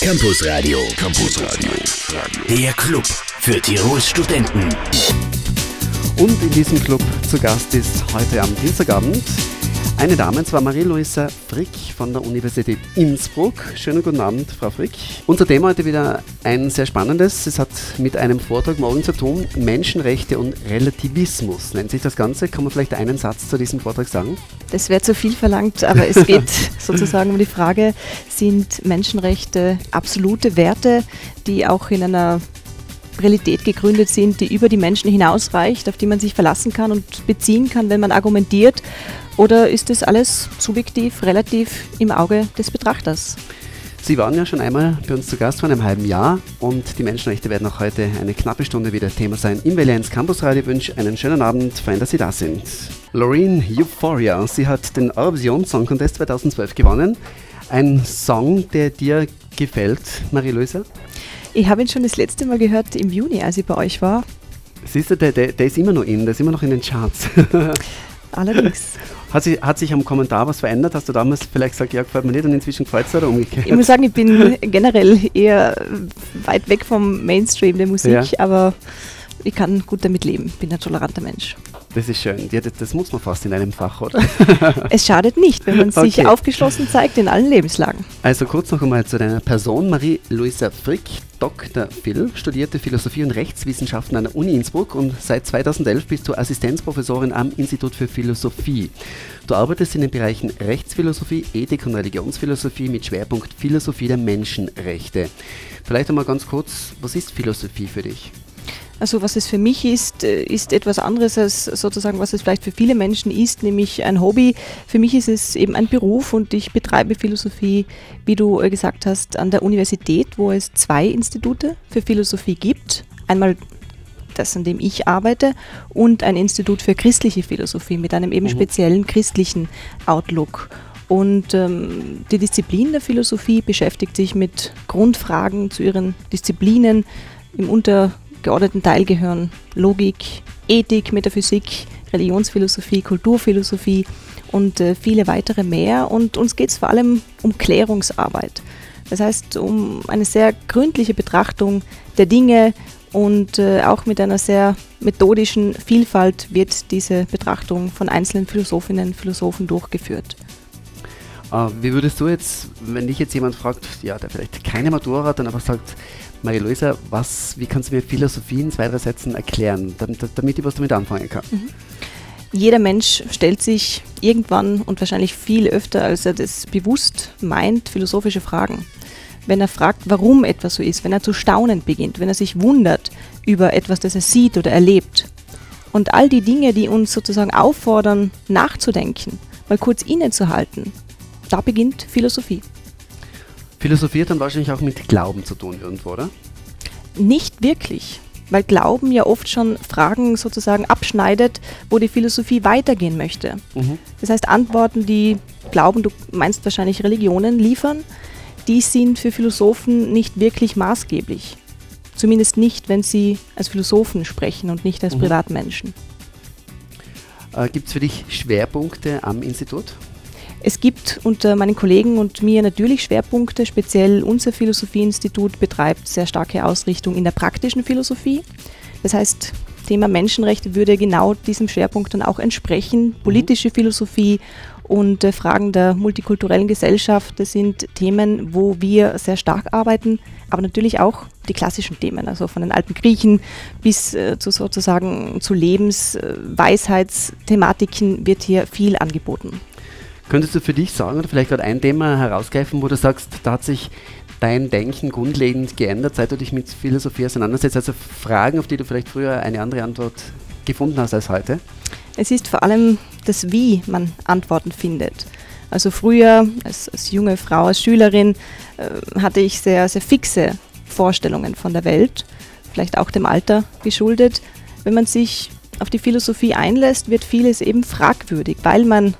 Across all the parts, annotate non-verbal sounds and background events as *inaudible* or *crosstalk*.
Campus Radio. Campus Radio. Der Club für Tirols Studenten. Und in diesem Club zu Gast ist heute am Dienstagabend eine Dame, und zwar Marie-Louisa Frick von der Universität Innsbruck. Schönen guten Abend, Frau Frick. Unser Thema heute wieder ein sehr spannendes. Es hat mit einem Vortrag morgen zu tun. Menschenrechte und Relativismus nennt sich das Ganze. Kann man vielleicht einen Satz zu diesem Vortrag sagen? Das wäre zu viel verlangt, aber es *laughs* geht sozusagen um die Frage, sind Menschenrechte absolute Werte, die auch in einer Realität gegründet sind, die über die Menschen hinausreicht, auf die man sich verlassen kann und beziehen kann, wenn man argumentiert? Oder ist das alles subjektiv, relativ im Auge des Betrachters? Sie waren ja schon einmal bei uns zu Gast vor einem halben Jahr und die Menschenrechte werden auch heute eine knappe Stunde wieder Thema sein. Im Valianz Campus Radio wünsche einen schönen Abend, fein, dass Sie da sind. Loreen Euphoria, sie hat den Eurovision Song Contest 2012 gewonnen. Ein Song, der dir gefällt, Marie-Louise? Ich habe ihn schon das letzte Mal gehört im Juni, als ich bei euch war. Siehst du, der, der, der ist immer noch in, der ist immer noch in den Charts. *laughs* Allerdings. Hat, sie, hat sich am Kommentar was verändert? Hast du damals vielleicht gesagt, ja, gefällt mir nicht und inzwischen gefällt es oder umgekehrt? Ich muss sagen, ich bin *laughs* generell eher weit weg vom Mainstream der Musik, ja. aber ich kann gut damit leben. Bin ein toleranter Mensch. Das ist schön. Ja, das, das, muss man fast in einem Fach, oder? *laughs* es schadet nicht, wenn man sich okay. aufgeschlossen zeigt in allen Lebenslagen. Also kurz noch einmal zu deiner Person. Marie-Louisa Frick, Dr. Phil, studierte Philosophie und Rechtswissenschaften an der Uni Innsbruck und seit 2011 bist du Assistenzprofessorin am Institut für Philosophie. Du arbeitest in den Bereichen Rechtsphilosophie, Ethik und Religionsphilosophie mit Schwerpunkt Philosophie der Menschenrechte. Vielleicht einmal ganz kurz, was ist Philosophie für dich? Also was es für mich ist, äh, ist etwas anderes als sozusagen, was es vielleicht für viele Menschen ist, nämlich ein Hobby. Für mich ist es eben ein Beruf und ich betreibe Philosophie, wie du äh, gesagt hast, an der Universität, wo es zwei Institute für Philosophie gibt. Einmal das, an dem ich arbeite, und ein Institut für christliche Philosophie mit einem eben mhm. speziellen christlichen Outlook. Und ähm, die Disziplin der Philosophie beschäftigt sich mit Grundfragen zu ihren Disziplinen im Unter geordneten Teil gehören Logik, Ethik, Metaphysik, Religionsphilosophie, Kulturphilosophie und äh, viele weitere mehr. Und uns geht es vor allem um Klärungsarbeit. Das heißt, um eine sehr gründliche Betrachtung der Dinge und äh, auch mit einer sehr methodischen Vielfalt wird diese Betrachtung von einzelnen Philosophinnen und Philosophen durchgeführt. Uh, wie würdest du jetzt, wenn dich jetzt jemand fragt, ja, der vielleicht keine Matura hat, dann einfach sagt, Marie-Louisa, wie kannst du mir Philosophie in zwei, drei Sätzen erklären, damit, damit ich was damit anfangen kann? Mhm. Jeder Mensch stellt sich irgendwann und wahrscheinlich viel öfter, als er das bewusst meint, philosophische Fragen. Wenn er fragt, warum etwas so ist, wenn er zu staunen beginnt, wenn er sich wundert über etwas, das er sieht oder erlebt. Und all die Dinge, die uns sozusagen auffordern, nachzudenken, mal kurz innezuhalten, da beginnt Philosophie. Philosophie hat dann wahrscheinlich auch mit Glauben zu tun irgendwo, oder? Nicht wirklich, weil Glauben ja oft schon Fragen sozusagen abschneidet, wo die Philosophie weitergehen möchte. Mhm. Das heißt, Antworten, die Glauben, du meinst wahrscheinlich Religionen, liefern, die sind für Philosophen nicht wirklich maßgeblich. Zumindest nicht, wenn sie als Philosophen sprechen und nicht als mhm. Privatmenschen. Äh, Gibt es für dich Schwerpunkte am Institut? Es gibt unter meinen Kollegen und mir natürlich Schwerpunkte, speziell unser Philosophieinstitut betreibt sehr starke Ausrichtung in der praktischen Philosophie. Das heißt, Thema Menschenrechte würde genau diesem Schwerpunkt dann auch entsprechen. Politische Philosophie und äh, Fragen der multikulturellen Gesellschaft, das sind Themen, wo wir sehr stark arbeiten, aber natürlich auch die klassischen Themen, also von den alten Griechen bis äh, zu sozusagen zu Lebensweisheitsthematiken wird hier viel angeboten. Könntest du für dich sagen oder vielleicht gerade ein Thema herausgreifen, wo du sagst, da hat sich dein Denken grundlegend geändert, seit du dich mit Philosophie auseinandersetzt? Also Fragen, auf die du vielleicht früher eine andere Antwort gefunden hast als heute? Es ist vor allem das, wie man Antworten findet. Also früher als, als junge Frau, als Schülerin äh, hatte ich sehr, sehr fixe Vorstellungen von der Welt, vielleicht auch dem Alter geschuldet. Wenn man sich auf die Philosophie einlässt, wird vieles eben fragwürdig, weil man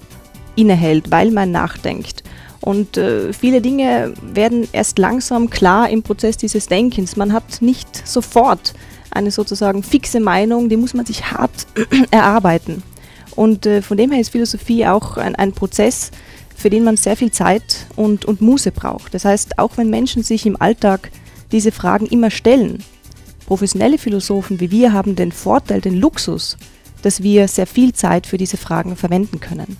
innehält, weil man nachdenkt. Und äh, viele Dinge werden erst langsam klar im Prozess dieses Denkens. Man hat nicht sofort eine sozusagen fixe Meinung, die muss man sich hart *clears throat* erarbeiten. Und äh, von dem her ist Philosophie auch ein, ein Prozess, für den man sehr viel Zeit und, und Muße braucht. Das heißt, auch wenn Menschen sich im Alltag diese Fragen immer stellen, professionelle Philosophen wie wir haben den Vorteil, den Luxus, dass wir sehr viel Zeit für diese Fragen verwenden können.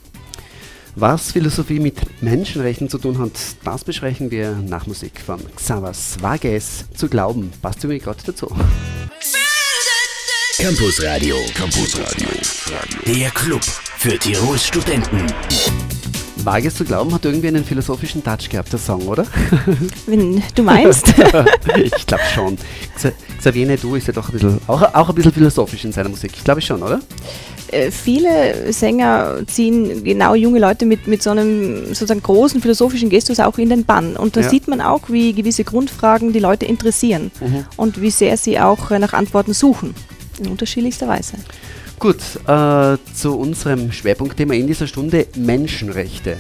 Was Philosophie mit Menschenrechten zu tun hat, das besprechen wir nach Musik von Xavas Vages zu glauben. Passt irgendwie gerade dazu. Campus Radio. Campus Radio. Der Club für Tirols Studenten. Vages zu glauben hat irgendwie einen philosophischen Touch gehabt, der Song, oder? *laughs* Wenn du meinst. *laughs* ich glaube schon. Xavier Du ist ja doch ein bisschen, auch, auch ein bisschen philosophisch in seiner Musik. Ich glaube schon, oder? Äh, viele Sänger ziehen genau junge Leute mit, mit so einem sozusagen großen philosophischen Gestus auch in den Bann. Und da ja. sieht man auch, wie gewisse Grundfragen die Leute interessieren mhm. und wie sehr sie auch nach Antworten suchen in unterschiedlichster Weise. Gut, äh, zu unserem Schwerpunktthema in dieser Stunde Menschenrechte.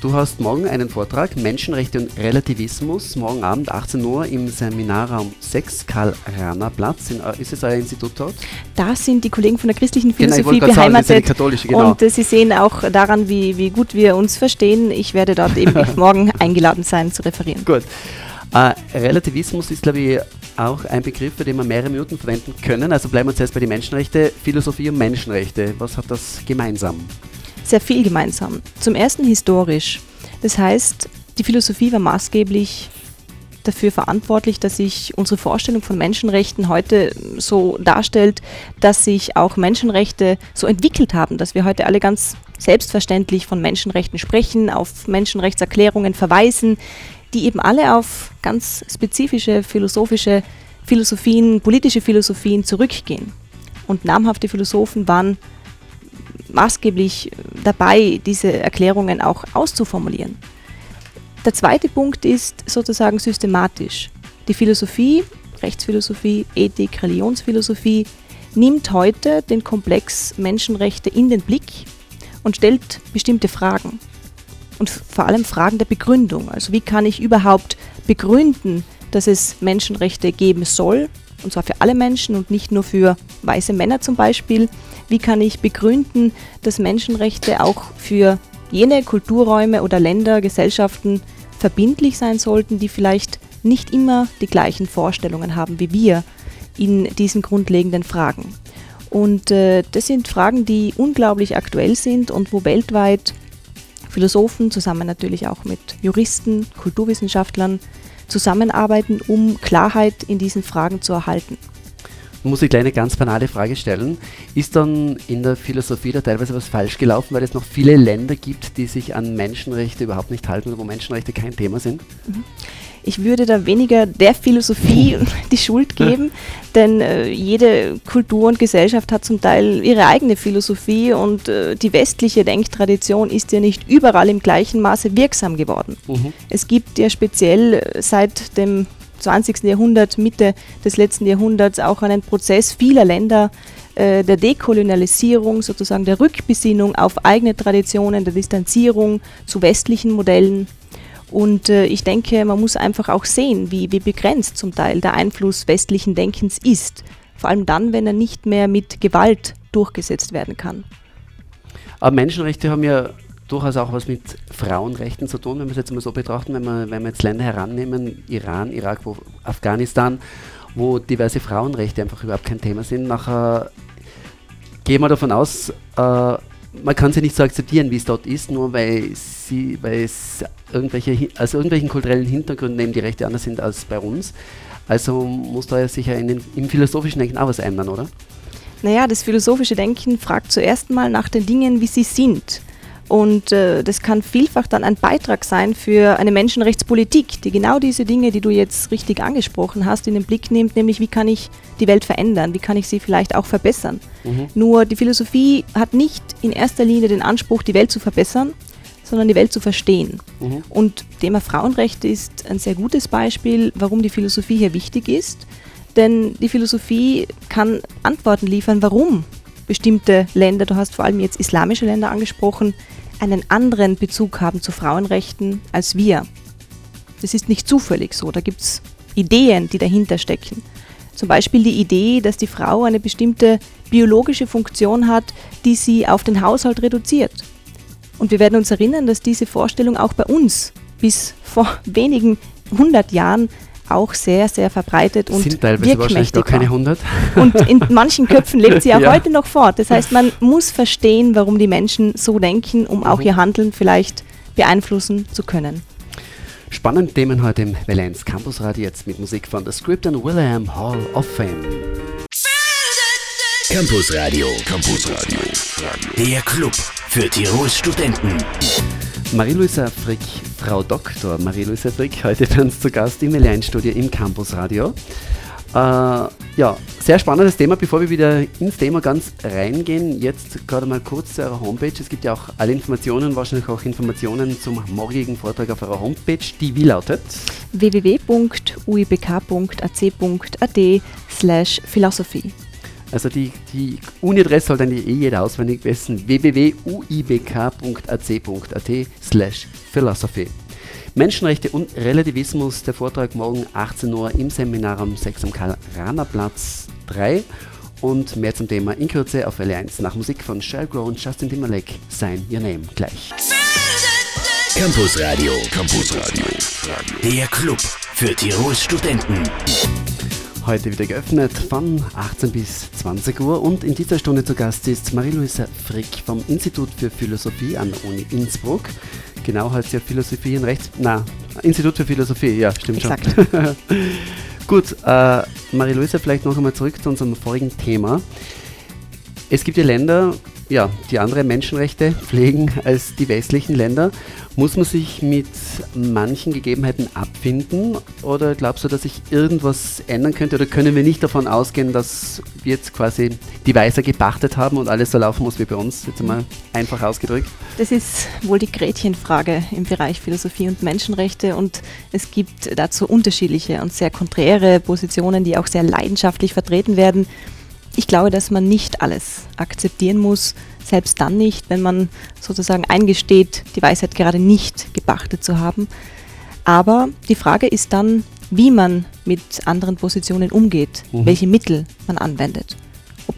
Du hast morgen einen Vortrag Menschenrechte und Relativismus, morgen Abend 18 Uhr im Seminarraum 6 Karl-Rahner-Platz. Ist es euer Institut dort? Da sind die Kollegen von der christlichen genau, Philosophie genau, beheimatet. Sagen, katholische, genau. Und äh, sie sehen auch daran, wie, wie gut wir uns verstehen. Ich werde dort eben *laughs* morgen eingeladen sein zu referieren. Gut. Äh, Relativismus ist, glaube ich, auch ein Begriff, für den wir mehrere Minuten verwenden können. Also bleiben wir zuerst bei den Menschenrechten. Philosophie und Menschenrechte, was hat das gemeinsam? Sehr viel gemeinsam. Zum ersten historisch. Das heißt, die Philosophie war maßgeblich dafür verantwortlich, dass sich unsere Vorstellung von Menschenrechten heute so darstellt, dass sich auch Menschenrechte so entwickelt haben, dass wir heute alle ganz selbstverständlich von Menschenrechten sprechen, auf Menschenrechtserklärungen verweisen, die eben alle auf ganz spezifische philosophische Philosophien, politische Philosophien zurückgehen. Und namhafte Philosophen waren maßgeblich dabei, diese Erklärungen auch auszuformulieren. Der zweite Punkt ist sozusagen systematisch. Die Philosophie, Rechtsphilosophie, Ethik, Religionsphilosophie nimmt heute den Komplex Menschenrechte in den Blick und stellt bestimmte Fragen und vor allem Fragen der Begründung. Also wie kann ich überhaupt begründen, dass es Menschenrechte geben soll, und zwar für alle Menschen und nicht nur für weiße Männer zum Beispiel. Wie kann ich begründen, dass Menschenrechte auch für jene Kulturräume oder Länder, Gesellschaften verbindlich sein sollten, die vielleicht nicht immer die gleichen Vorstellungen haben wie wir in diesen grundlegenden Fragen. Und äh, das sind Fragen, die unglaublich aktuell sind und wo weltweit Philosophen, zusammen natürlich auch mit Juristen, Kulturwissenschaftlern zusammenarbeiten, um Klarheit in diesen Fragen zu erhalten. Muss ich eine ganz banale Frage stellen. Ist dann in der Philosophie da teilweise was falsch gelaufen, weil es noch viele Länder gibt, die sich an Menschenrechte überhaupt nicht halten oder wo Menschenrechte kein Thema sind? Mhm. Ich würde da weniger der Philosophie *laughs* die Schuld geben, denn äh, jede Kultur und Gesellschaft hat zum Teil ihre eigene Philosophie und äh, die westliche Denktradition ist ja nicht überall im gleichen Maße wirksam geworden. Mhm. Es gibt ja speziell äh, seit dem 20. Jahrhundert, Mitte des letzten Jahrhunderts auch einen Prozess vieler Länder, äh, der Dekolonialisierung, sozusagen der Rückbesinnung auf eigene Traditionen, der Distanzierung zu westlichen Modellen. Und äh, ich denke, man muss einfach auch sehen, wie, wie begrenzt zum Teil der Einfluss westlichen Denkens ist. Vor allem dann, wenn er nicht mehr mit Gewalt durchgesetzt werden kann. Aber Menschenrechte haben ja durchaus auch was mit Frauenrechten zu tun, wenn wir es jetzt mal so betrachten, wenn wir, wenn wir jetzt Länder herannehmen, Iran, Irak, wo, Afghanistan, wo diverse Frauenrechte einfach überhaupt kein Thema sind. Nachher gehen wir davon aus, äh, man kann sie nicht so akzeptieren, wie es dort ist, nur weil sie, weil es irgendwelche, also irgendwelchen kulturellen Hintergründen eben die Rechte anders sind als bei uns. Also muss da ja sicher in den, im philosophischen Denken auch was ändern, oder? Naja, das philosophische Denken fragt zuerst mal nach den Dingen, wie sie sind. Und äh, das kann vielfach dann ein Beitrag sein für eine Menschenrechtspolitik, die genau diese Dinge, die du jetzt richtig angesprochen hast, in den Blick nimmt, nämlich wie kann ich die Welt verändern, wie kann ich sie vielleicht auch verbessern. Mhm. Nur die Philosophie hat nicht in erster Linie den Anspruch, die Welt zu verbessern, sondern die Welt zu verstehen. Mhm. Und Thema Frauenrechte ist ein sehr gutes Beispiel, warum die Philosophie hier wichtig ist. Denn die Philosophie kann Antworten liefern, warum bestimmte Länder, du hast vor allem jetzt islamische Länder angesprochen, einen anderen Bezug haben zu Frauenrechten als wir. Das ist nicht zufällig so, da gibt es Ideen, die dahinter stecken. Zum Beispiel die Idee, dass die Frau eine bestimmte biologische Funktion hat, die sie auf den Haushalt reduziert. Und wir werden uns erinnern, dass diese Vorstellung auch bei uns bis vor *laughs* wenigen hundert Jahren auch sehr, sehr verbreitet und Sind teilweise wahrscheinlich gar keine 100. Und in *laughs* manchen Köpfen lebt sie auch ja. heute noch fort. Das heißt, man *laughs* muss verstehen, warum die Menschen so denken, um auch mhm. ihr Handeln vielleicht beeinflussen zu können. Spannende Themen heute im Valenz Campus Radio jetzt mit Musik von The Script and William Hall of Fame. Campus Radio, Campus Radio, der Club für Tirols Studenten. Marie-Louisa Frick, Frau Doktor Marie-Louisa Frick, heute bei uns zu Gast im L1-Studio im Campus Radio. Äh, ja, sehr spannendes Thema. Bevor wir wieder ins Thema ganz reingehen, jetzt gerade mal kurz zu eurer Homepage. Es gibt ja auch alle Informationen, wahrscheinlich auch Informationen zum morgigen Vortrag auf eurer Homepage, die wie lautet? www.uibk.ac.at slash philosophy. Also die, die Uni-Adresse sollte eigentlich eh jeder auswendig wissen. www.uibk.ac.at slash philosophy. Menschenrechte und Relativismus, der Vortrag morgen 18 Uhr im Seminarraum 6 am Karl-Rahner-Platz 3. Und mehr zum Thema in Kürze auf L1 nach Musik von Sheryl und Justin Timberlake. Sign Your Name gleich. Campus Radio. Campus Radio. Der Club für Tirols Studenten. Heute wieder geöffnet von 18 bis 20 Uhr und in dieser Stunde zu Gast ist Marie-Louise Frick vom Institut für Philosophie an der Uni Innsbruck. Genau heißt ja Philosophie und Rechts... Na, Institut für Philosophie, ja, stimmt Exakt. schon. *laughs* Gut, äh, Marie-Louise, vielleicht noch einmal zurück zu unserem vorigen Thema. Es gibt ja Länder, ja, die andere Menschenrechte pflegen als die westlichen Länder. Muss man sich mit manchen Gegebenheiten abfinden oder glaubst du, dass sich irgendwas ändern könnte oder können wir nicht davon ausgehen, dass wir jetzt quasi die Weißer gepachtet haben und alles so laufen muss wie bei uns, jetzt einmal einfach ausgedrückt? Das ist wohl die Gretchenfrage im Bereich Philosophie und Menschenrechte und es gibt dazu unterschiedliche und sehr konträre Positionen, die auch sehr leidenschaftlich vertreten werden. Ich glaube, dass man nicht alles akzeptieren muss, selbst dann nicht, wenn man sozusagen eingesteht, die Weisheit gerade nicht gepachtet zu haben. Aber die Frage ist dann, wie man mit anderen Positionen umgeht, mhm. welche Mittel man anwendet.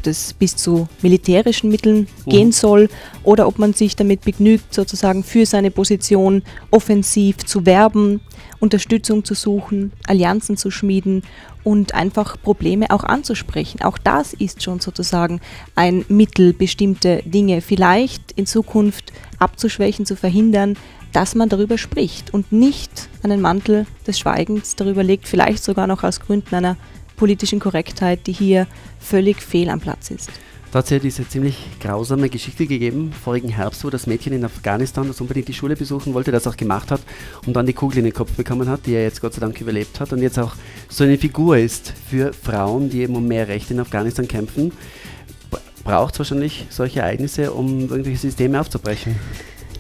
Ob das bis zu militärischen Mitteln mhm. gehen soll oder ob man sich damit begnügt, sozusagen für seine Position offensiv zu werben, Unterstützung zu suchen, Allianzen zu schmieden und einfach Probleme auch anzusprechen. Auch das ist schon sozusagen ein Mittel, bestimmte Dinge vielleicht in Zukunft abzuschwächen, zu verhindern, dass man darüber spricht und nicht einen Mantel des Schweigens darüber legt, vielleicht sogar noch aus Gründen einer politischen Korrektheit, die hier völlig fehl am Platz ist. Da hat es ja diese ziemlich grausame Geschichte gegeben, vorigen Herbst, wo das Mädchen in Afghanistan, das unbedingt die Schule besuchen wollte, das auch gemacht hat und dann die Kugel in den Kopf bekommen hat, die er jetzt Gott sei Dank überlebt hat und jetzt auch so eine Figur ist für Frauen, die eben um mehr Rechte in Afghanistan kämpfen. Braucht es wahrscheinlich solche Ereignisse, um irgendwelche Systeme aufzubrechen?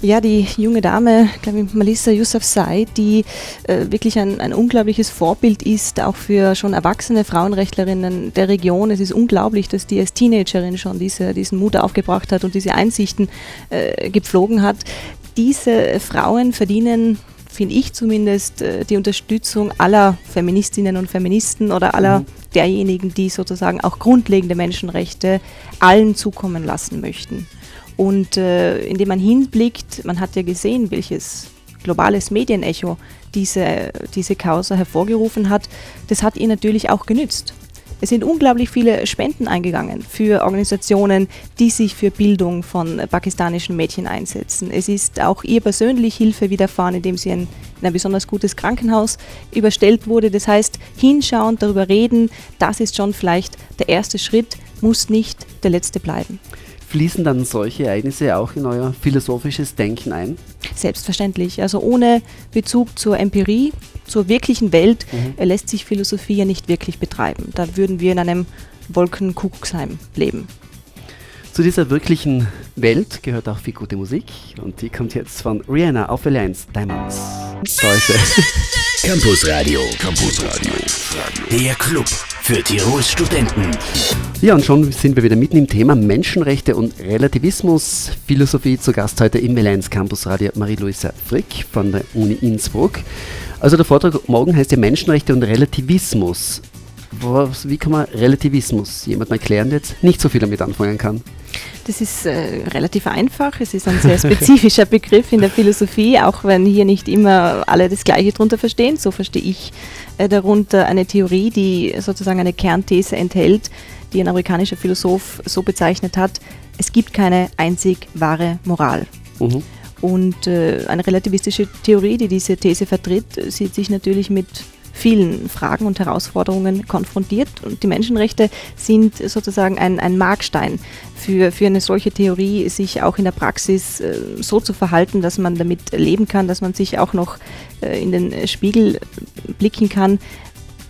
Ja, die junge Dame, glaube ich, Melissa Yousafzai, die äh, wirklich ein, ein unglaubliches Vorbild ist, auch für schon erwachsene Frauenrechtlerinnen der Region. Es ist unglaublich, dass die als Teenagerin schon diese, diesen Mut aufgebracht hat und diese Einsichten äh, gepflogen hat. Diese Frauen verdienen finde ich zumindest, äh, die Unterstützung aller Feministinnen und Feministen oder aller mhm. derjenigen, die sozusagen auch grundlegende Menschenrechte allen zukommen lassen möchten. Und äh, indem man hinblickt, man hat ja gesehen, welches globales Medienecho diese, diese Causa hervorgerufen hat, das hat ihr natürlich auch genützt. Es sind unglaublich viele Spenden eingegangen für Organisationen, die sich für Bildung von pakistanischen Mädchen einsetzen. Es ist auch ihr persönlich Hilfe widerfahren, indem sie in ein besonders gutes Krankenhaus überstellt wurde. Das heißt, hinschauen, darüber reden, das ist schon vielleicht der erste Schritt, muss nicht der letzte bleiben. Fließen dann solche Ereignisse auch in euer philosophisches Denken ein? Selbstverständlich. Also ohne Bezug zur Empirie, zur wirklichen Welt mhm. Äh, lässt sich Philosophie ja nicht wirklich betreiben. Da würden wir in einem Wolkenkuckucksheim leben. Zu dieser wirklichen Welt gehört auch viel gute Musik und die kommt jetzt von Rihanna auf Alliance Diamonds. Da *laughs* Campus Radio. Campus Radio. Der Club für Tirols Studenten. Ja, und schon sind wir wieder mitten im Thema Menschenrechte und Relativismus. Philosophie zu Gast heute im Melenz Campus Radio Marie-Louisa Frick von der Uni Innsbruck. Also der Vortrag morgen heißt ja Menschenrechte und Relativismus. Was, wie kann man Relativismus jemandem erklären, der jetzt nicht so viel damit anfangen kann? Das ist äh, relativ einfach. Es ist ein sehr spezifischer Begriff in der Philosophie, auch wenn hier nicht immer alle das Gleiche darunter verstehen. So verstehe ich äh, darunter eine Theorie, die sozusagen eine Kernthese enthält, die ein amerikanischer Philosoph so bezeichnet hat, es gibt keine einzig wahre Moral. Mhm. Und äh, eine relativistische Theorie, die diese These vertritt, sieht sich natürlich mit vielen Fragen und Herausforderungen konfrontiert. Und die Menschenrechte sind sozusagen ein, ein Markstein für, für eine solche Theorie, sich auch in der Praxis äh, so zu verhalten, dass man damit leben kann, dass man sich auch noch äh, in den Spiegel blicken kann.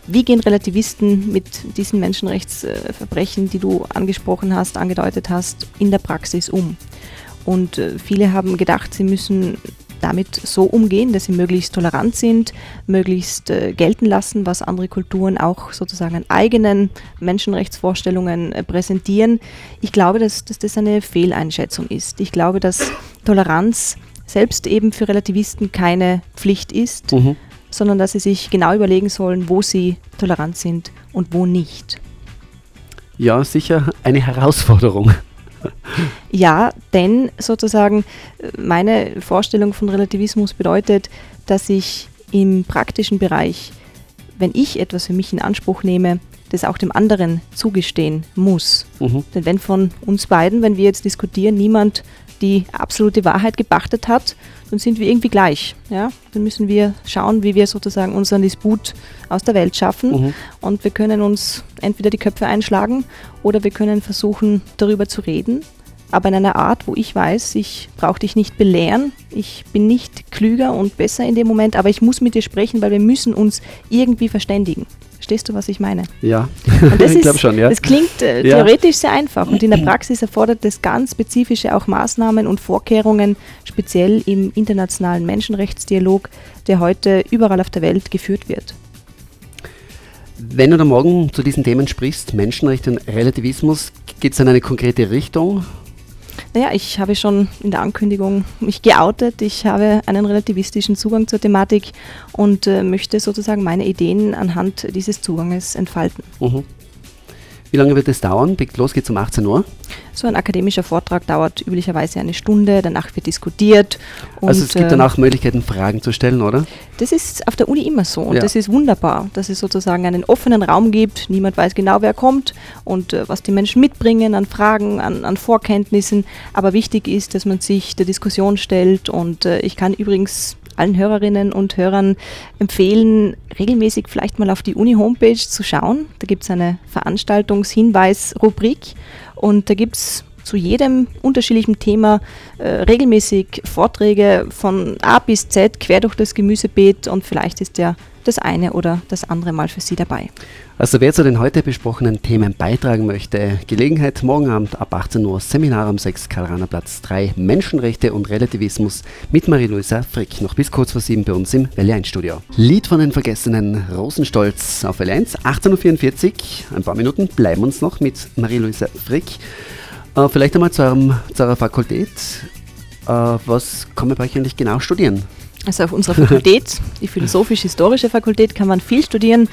Wie gehen Relativisten mit diesen Menschenrechtsverbrechen, die du angesprochen hast, angedeutet hast, in der Praxis um? Und äh, viele haben gedacht, sie müssen damit so umgehen, dass sie möglichst tolerant sind, möglichst äh, gelten lassen, was andere Kulturen auch sozusagen an eigenen Menschenrechtsvorstellungen äh, präsentieren. Ich glaube, dass, dass das eine Fehleinschätzung ist. Ich glaube, dass Toleranz selbst eben für Relativisten keine Pflicht ist, mhm. sondern dass sie sich genau überlegen sollen, wo sie tolerant sind und wo nicht. Ja, sicher eine Herausforderung. *laughs* Ja, denn sozusagen äh, meine Vorstellung von Relativismus bedeutet, dass ich im praktischen Bereich, wenn ich etwas für mich in Anspruch nehme, das auch dem anderen zugestehen muss. Mhm. Denn wenn von uns beiden, wenn wir jetzt diskutieren, niemand die absolute Wahrheit gepachtet hat, dann sind wir irgendwie gleich. Ja? Dann müssen wir schauen, wie wir sozusagen unseren Disput aus der Welt schaffen. Mhm. Und wir können uns entweder die Köpfe einschlagen oder wir können versuchen, darüber zu reden. Aber in einer Art, wo ich weiß, ich brauche dich nicht belehren, ich bin nicht klüger und besser in dem Moment, aber ich muss mit dir sprechen, weil wir müssen uns irgendwie verständigen. Verstehst du, was ich meine? Ja, *laughs* ich glaube schon, ja. Das klingt äh, ja. theoretisch sehr einfach und in der *clears throat* Praxis erfordert es ganz spezifische auch Maßnahmen und Vorkehrungen, speziell im internationalen Menschenrechtsdialog, der heute überall auf der Welt geführt wird. Wenn du da morgen zu diesen Themen sprichst, Menschenrechte und Relativismus, geht es in eine konkrete Richtung? Naja, ich habe schon in der Ankündigung mich geoutet. Ich habe einen relativistischen Zugang zur Thematik und äh, möchte sozusagen meine Ideen anhand dieses Zuganges entfalten. Mhm. Wie lange wird es dauern? Los geht's um 18 Uhr. So ein akademischer Vortrag dauert üblicherweise eine Stunde, danach wird diskutiert. also es gibt danach Möglichkeiten, Fragen zu stellen, oder? Das ist auf der Uni immer so und ja. das ist wunderbar, dass es sozusagen einen offenen Raum gibt. Niemand weiß genau, wer kommt und äh, was die Menschen mitbringen an Fragen, an, an, Vorkenntnissen. Aber wichtig ist, dass man sich der Diskussion stellt und äh, ich kann übrigens allen Hörerinnen und Hörern empfehlen, regelmäßig vielleicht mal auf die Uni-Homepage zu schauen. Da gibt es eine Veranstaltungshinweis-Rubrik und da gibt es zu jedem unterschiedlichen Thema äh, regelmäßig Vorträge von A bis Z quer durch das Gemüsebeet und vielleicht ist ja das eine oder das andere Mal für Sie dabei. Also wer zu den heute besprochenen Themen beitragen möchte, Gelegenheit morgen Abend ab 18 Uhr Seminar am 6 Karl Platz 3 Menschenrechte und Relativismus mit Marie-Louisa Frick. Noch bis kurz vor sieben bei uns im Welle 1 Studio. Lied von den vergessenen Rosenstolz auf Welle 1, 18.44 Uhr. Ein paar Minuten bleiben uns noch mit Marie-Louisa Frick. Äh, vielleicht einmal zu, eurem, zu eurer Fakultät. Äh, was kann man bei euch eigentlich genau studieren? Also auf unserer Fakultät, die philosophisch-historische Fakultät, kann man viel studieren.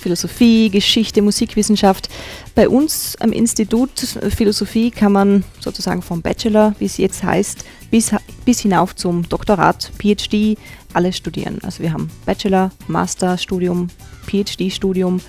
Philosophie, Geschichte, Musikwissenschaft. Bei uns am Institut Philosophie kann man sozusagen vom Bachelor, wie es jetzt heißt, bis, bis hinauf zum Doktorat, PhD, alles studieren. Also wir haben Bachelor, Masterstudium, PhD-Studium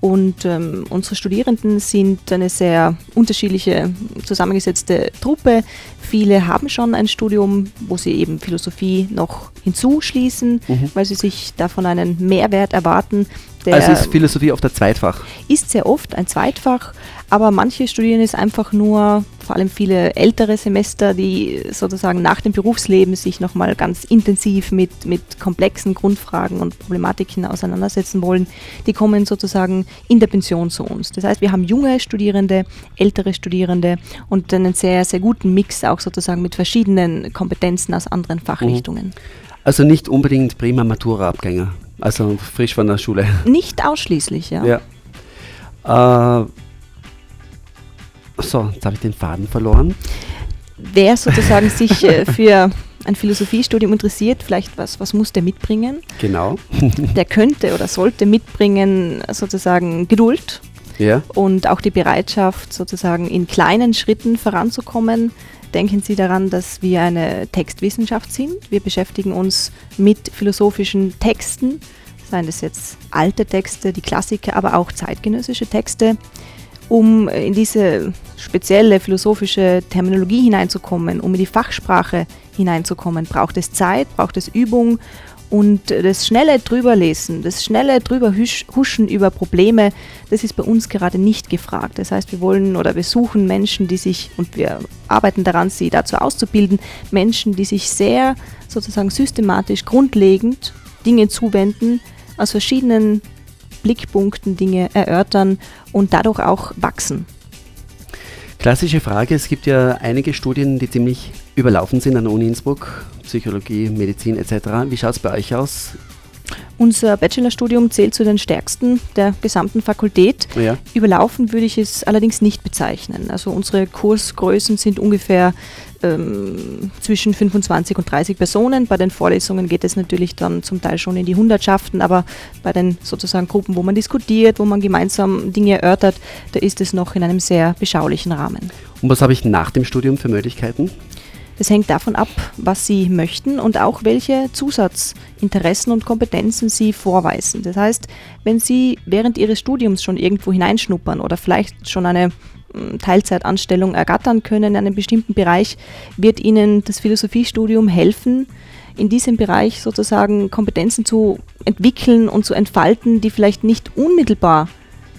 und ähm, unsere Studierenden sind eine sehr unterschiedliche zusammengesetzte Truppe. Viele haben schon ein Studium, wo sie eben Philosophie noch hinzuschließen, mhm. weil sie sich davon einen Mehrwert erwarten. Also ist Philosophie oft ein Zweitfach? Ist sehr oft ein Zweitfach, aber manche studieren es einfach nur, vor allem viele ältere Semester, die sozusagen nach dem Berufsleben sich nochmal ganz intensiv mit, mit komplexen Grundfragen und Problematiken auseinandersetzen wollen. Die kommen sozusagen in der Pension zu uns. Das heißt, wir haben junge Studierende, ältere Studierende und einen sehr, sehr guten Mix auch sozusagen mit verschiedenen Kompetenzen aus anderen Fachrichtungen. Mhm. Also nicht unbedingt prima Matura-Abgänger, also frisch von der Schule. Nicht ausschließlich, ja. ja. Äh, so, jetzt habe ich den Faden verloren. Wer sozusagen *laughs* sich äh, für ein Philosophiestudium interessiert, vielleicht was, was muss der mitbringen? Genau. *laughs* der könnte oder sollte mitbringen sozusagen Geduld, ja. und auch die Bereitschaft, sozusagen in kleinen Schritten voranzukommen. Denken Sie daran, dass wir eine Textwissenschaft sind. Wir beschäftigen uns mit philosophischen Texten, seien das jetzt alte Texte, die Klassiker, aber auch zeitgenössische Texte. Um in diese spezielle philosophische Terminologie hineinzukommen, um in die Fachsprache hineinzukommen, braucht es Zeit, braucht es Übung und das schnelle Drüberlesen, das schnelle Drüberhuschen über Probleme, das ist bei uns gerade nicht gefragt. Das heißt, wir wollen oder wir suchen Menschen, die sich, und wir arbeiten daran, sie dazu auszubilden, Menschen, die sich sehr sozusagen systematisch, grundlegend Dinge zuwenden, aus verschiedenen Blickpunkten Dinge erörtern und dadurch auch wachsen. Klassische Frage, es gibt ja einige Studien, die ziemlich überlaufen sind an der Uni Innsbruck, Psychologie, Medizin etc. Wie schaut es bei euch aus? Unser Bachelorstudium zählt zu den stärksten der gesamten Fakultät. Ja. Überlaufen würde ich es allerdings nicht bezeichnen. Also unsere Kursgrößen sind ungefähr ähm, zwischen 25 und 30 Personen. Bei den Vorlesungen geht es natürlich dann zum Teil schon in die Hundertschaften, aber bei den sozusagen Gruppen, wo man diskutiert, wo man gemeinsam Dinge erörtert, da ist es noch in einem sehr beschaulichen Rahmen. Und was habe ich nach dem Studium für Möglichkeiten? Das hängt davon ab, was Sie möchten und auch welche Zusatzinteressen und Kompetenzen Sie vorweisen. Das heißt, wenn Sie während Ihres Studiums schon irgendwo hineinschnuppern oder vielleicht schon eine Teilzeitanstellung ergattern können in einem bestimmten Bereich, wird Ihnen das Philosophiestudium helfen, in diesem Bereich sozusagen Kompetenzen zu entwickeln und zu entfalten, die vielleicht nicht unmittelbar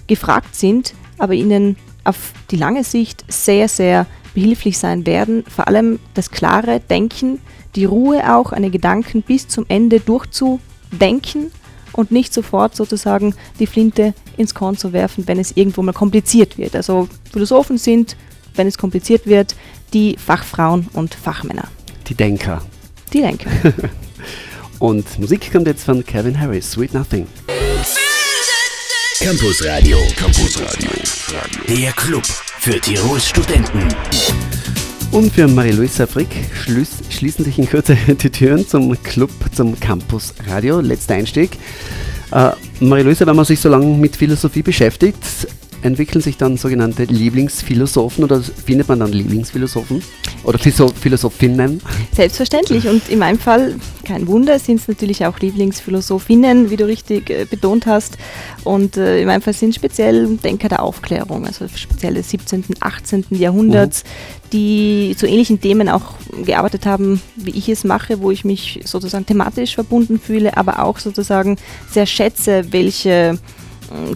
gefragt sind, aber Ihnen auf die lange Sicht sehr, sehr behilflich sein werden, vor allem das klare Denken, die Ruhe auch, eine Gedanken bis zum Ende durchzudenken und nicht sofort sozusagen die Flinte ins Korn zu werfen, wenn es irgendwo mal kompliziert wird. Also Philosophen sind, wenn es kompliziert wird, die Fachfrauen und Fachmänner. Die Denker. Die Denker. *laughs* und Musik kommt jetzt von Kevin Harris, Sweet Nothing. Campus Radio. Campus Radio. Der Club für Tirols Studenten. Und für Marie-Louise Frick schließen sich in Kürze *laughs* die Türen zum Club, zum Campus Radio. Letzter Einstieg. Äh, Marie-Louise, wenn man sich so lange mit Philosophie beschäftigt, entwickeln sich dann sogenannte Lieblingsphilosophen oder findet man dann Lieblingsphilosophen oder Philosophinnen? Selbstverständlich und in meinem Fall, kein Wunder, sind es natürlich auch Lieblingsphilosophinnen, wie du richtig äh, betont hast. Und äh, in meinem Fall sind speziell Denker der Aufklärung, also speziell des 17., 18. Jahrhunderts, mhm. die zu ähnlichen Themen auch gearbeitet haben, wie ich es mache, wo ich mich sozusagen thematisch verbunden fühle, aber auch sozusagen sehr schätze, welche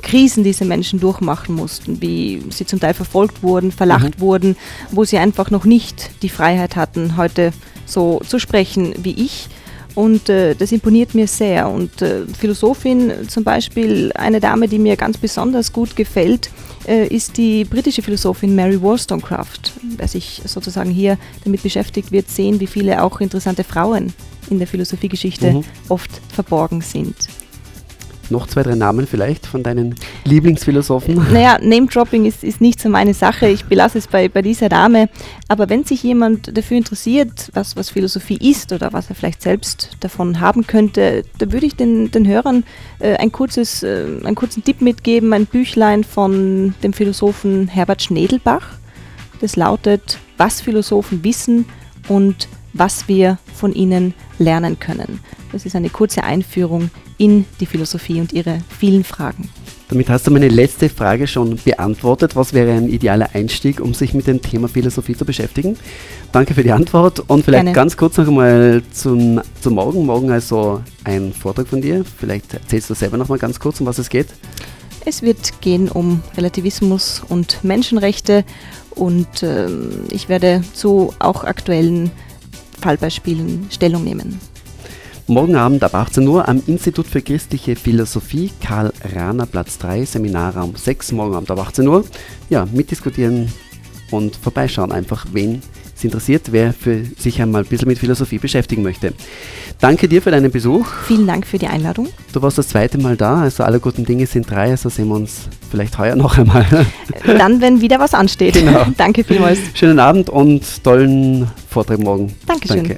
Krisen diese Menschen durchmachen mussten, wie sie zum Teil verfolgt wurden, verlacht mhm. wurden, wo sie einfach noch nicht die Freiheit hatten, heute so zu sprechen wie ich. Und äh, das imponiert mir sehr. Und äh, Philosophin zum Beispiel, eine Dame, die mir ganz besonders gut gefällt, äh, ist die britische Philosophin Mary Wollstonecraft. Wer sich sozusagen hier damit beschäftigt, wird sehen, wie viele auch interessante Frauen in der Philosophiegeschichte mhm. oft verborgen sind noch zwei, drei Namen vielleicht von deinen Lieblingsphilosophen? Naja, Name-Dropping ist, ist nicht so meine Sache. Ich belasse es bei, bei dieser Dame. Aber wenn sich jemand dafür interessiert, was, was Philosophie ist oder was er vielleicht selbst davon haben könnte, da würde ich den, den Hörern äh, ein kurzes, äh, einen kurzen Tipp mitgeben, ein Büchlein von dem Philosophen Herbert Schnedelbach. Das lautet, was Philosophen wissen und was wir von ihnen lernen können. Das ist eine kurze Einführung in die Philosophie und ihre vielen Fragen. Damit hast du meine letzte Frage schon beantwortet. Was wäre ein idealer Einstieg, um sich mit dem Thema Philosophie zu beschäftigen? Danke für die Antwort und vielleicht Gerne. ganz kurz noch einmal zum, zum Morgen. Morgen also ein Vortrag von dir. Vielleicht erzählst du selber noch mal ganz kurz, um was es geht. Es wird gehen um Relativismus und Menschenrechte und ähm, ich werde zu auch aktuellen Fallbeispielen Stellung nehmen. Morgen Abend ab 18 Uhr am Institut für christliche Philosophie, Karl Rahner, Platz 3, Seminarraum 6, morgen Abend ab 18 Uhr. Ja, mitdiskutieren und vorbeischauen einfach, wen es interessiert, wer für sich einmal ein bisschen mit Philosophie beschäftigen möchte. Danke dir für deinen Besuch. Vielen Dank für die Einladung. Du warst das zweite Mal da, also alle guten Dinge sind drei, also sehen wir uns vielleicht heuer noch einmal. Dann, wenn wieder was ansteht. *laughs* Genau. *laughs* Danke vielmals. Schönen Abend und tollen Vortrag morgen. Dankeschön. Danke.